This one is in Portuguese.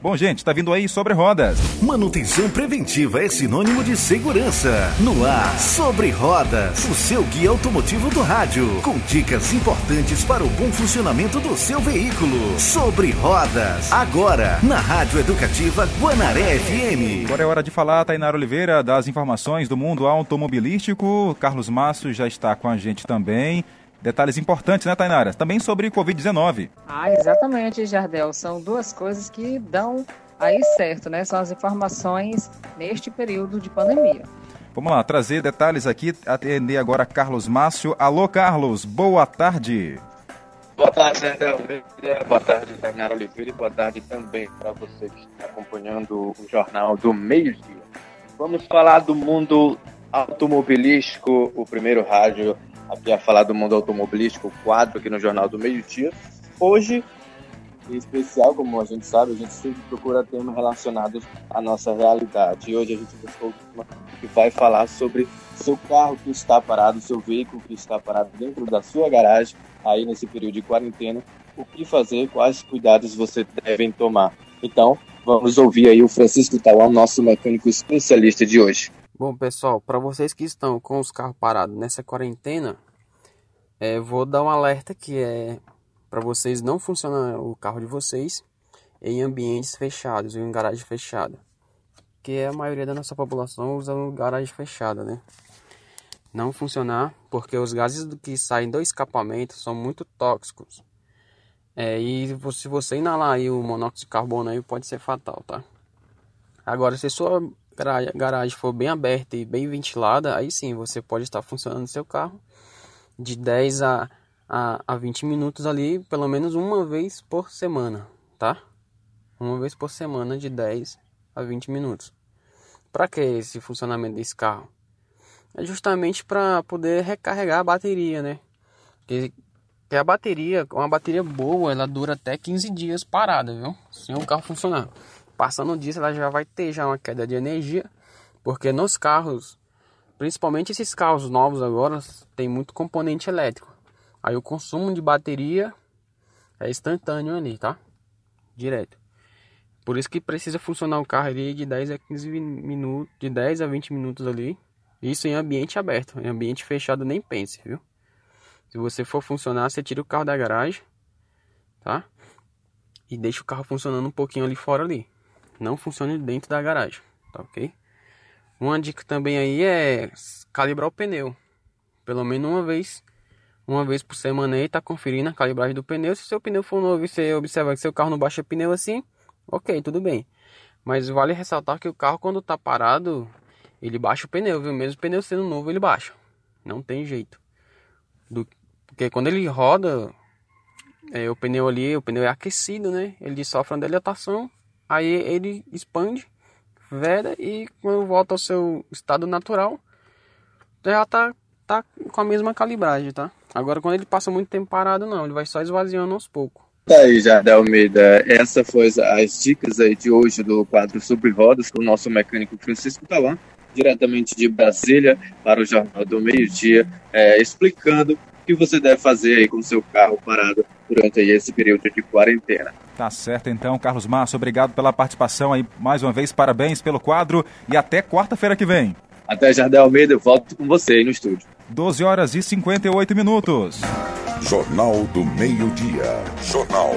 Bom, gente, tá vindo aí sobre rodas. Manutenção preventiva é sinônimo de segurança. No ar, sobre rodas, o seu guia automotivo do rádio, com dicas importantes para o bom funcionamento do seu veículo. Sobre rodas, agora, na Rádio Educativa Guanaré FM. Agora é hora de falar, Tainara Oliveira, das informações do mundo automobilístico. Carlos Márcio já está com a gente também. Detalhes importantes, né, Tainara? Também sobre Covid-19. Ah, exatamente, Jardel. São duas coisas que dão aí certo, né? São as informações neste período de pandemia. Vamos lá, trazer detalhes aqui, atender agora Carlos Márcio. Alô, Carlos, boa tarde. Boa tarde, Jardel. Boa tarde, Tainara Oliveira, e boa tarde também para você que está acompanhando o Jornal do Meio-Dia. Vamos falar do mundo automobilístico, o primeiro rádio aqui a falar do mundo automobilístico, quadro aqui no Jornal do Meio Dia. Hoje, em especial, como a gente sabe, a gente sempre procura temas relacionados à nossa realidade. E hoje a gente buscou uma que vai falar sobre seu carro que está parado, seu veículo que está parado dentro da sua garagem, aí nesse período de quarentena, o que fazer, quais cuidados você deve tomar. Então, vamos ouvir aí o Francisco Tauan, nosso mecânico especialista de hoje. Bom, pessoal, para vocês que estão com os carros parados nessa quarentena, é, vou dar um alerta que é para vocês não funcionar o carro de vocês em ambientes fechados, em garagem fechada. Que a maioria da nossa população usa garagem fechada, né? Não funcionar porque os gases que saem do escapamento são muito tóxicos. É, e se você inalar aí o monóxido de carbono aí pode ser fatal, tá? Agora, se sua garagem for bem aberta e bem ventilada, aí sim você pode estar funcionando seu carro de 10 a, a, a 20 minutos ali, pelo menos uma vez por semana, tá? Uma vez por semana de 10 a 20 minutos. Para que esse funcionamento desse carro? É justamente para poder recarregar a bateria, né? Que, que a bateria, uma bateria boa, ela dura até 15 dias parada, viu? Sem o carro funcionar. Passando disso, ela já vai ter já uma queda de energia, porque nos carros, principalmente esses carros novos agora, tem muito componente elétrico. Aí o consumo de bateria é instantâneo ali, tá? Direto. Por isso que precisa funcionar o carro ali de 10 a 15 minutos, de 10 a 20 minutos ali. Isso em ambiente aberto, em ambiente fechado nem pense, viu? Se você for funcionar, você tira o carro da garagem, tá? E deixa o carro funcionando um pouquinho ali fora ali não funcione dentro da garagem, tá ok? Uma dica também aí é calibrar o pneu, pelo menos uma vez, uma vez por semana aí, tá conferindo a calibragem do pneu. Se seu pneu for novo e você observar que seu carro não baixa pneu assim, ok, tudo bem. Mas vale ressaltar que o carro quando tá parado, ele baixa o pneu, viu? Mesmo o pneu sendo novo, ele baixa. Não tem jeito. Do, porque quando ele roda, é, o pneu ali, o pneu é aquecido, né? Ele sofre uma dilatação Aí ele expande, veda e quando volta ao seu estado natural, já tá, tá com a mesma calibragem, tá? Agora quando ele passa muito tempo parado, não, ele vai só esvaziando aos poucos. Tá aí, Jardel Almeida. Essa foi as dicas aí de hoje do quadro sobre rodas com o nosso mecânico Francisco Talan, diretamente de Brasília para o Jornal do Meio Dia, é, explicando que você deve fazer aí com o seu carro parado durante aí esse período de quarentena. Tá certo então, Carlos Márcio, obrigado pela participação aí mais uma vez, parabéns pelo quadro e até quarta-feira que vem. Até Jardel Almeida, eu volto com você aí no estúdio. 12 horas e 58 minutos. Jornal do Meio-Dia. Jornal